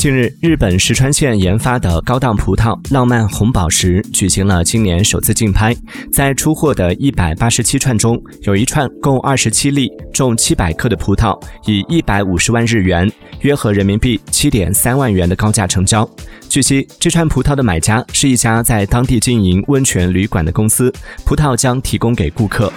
近日日本石川县研发的高档葡萄浪漫红宝石举行了今年首次竞拍。在出货的一百八十七串中有一串共二十七粒重七百克的葡萄以一百五十万日元约合人民币七点三万元的高价成交。据悉这串葡萄的买家是一家在当地经营温泉旅馆的公司葡萄将提供给顾客。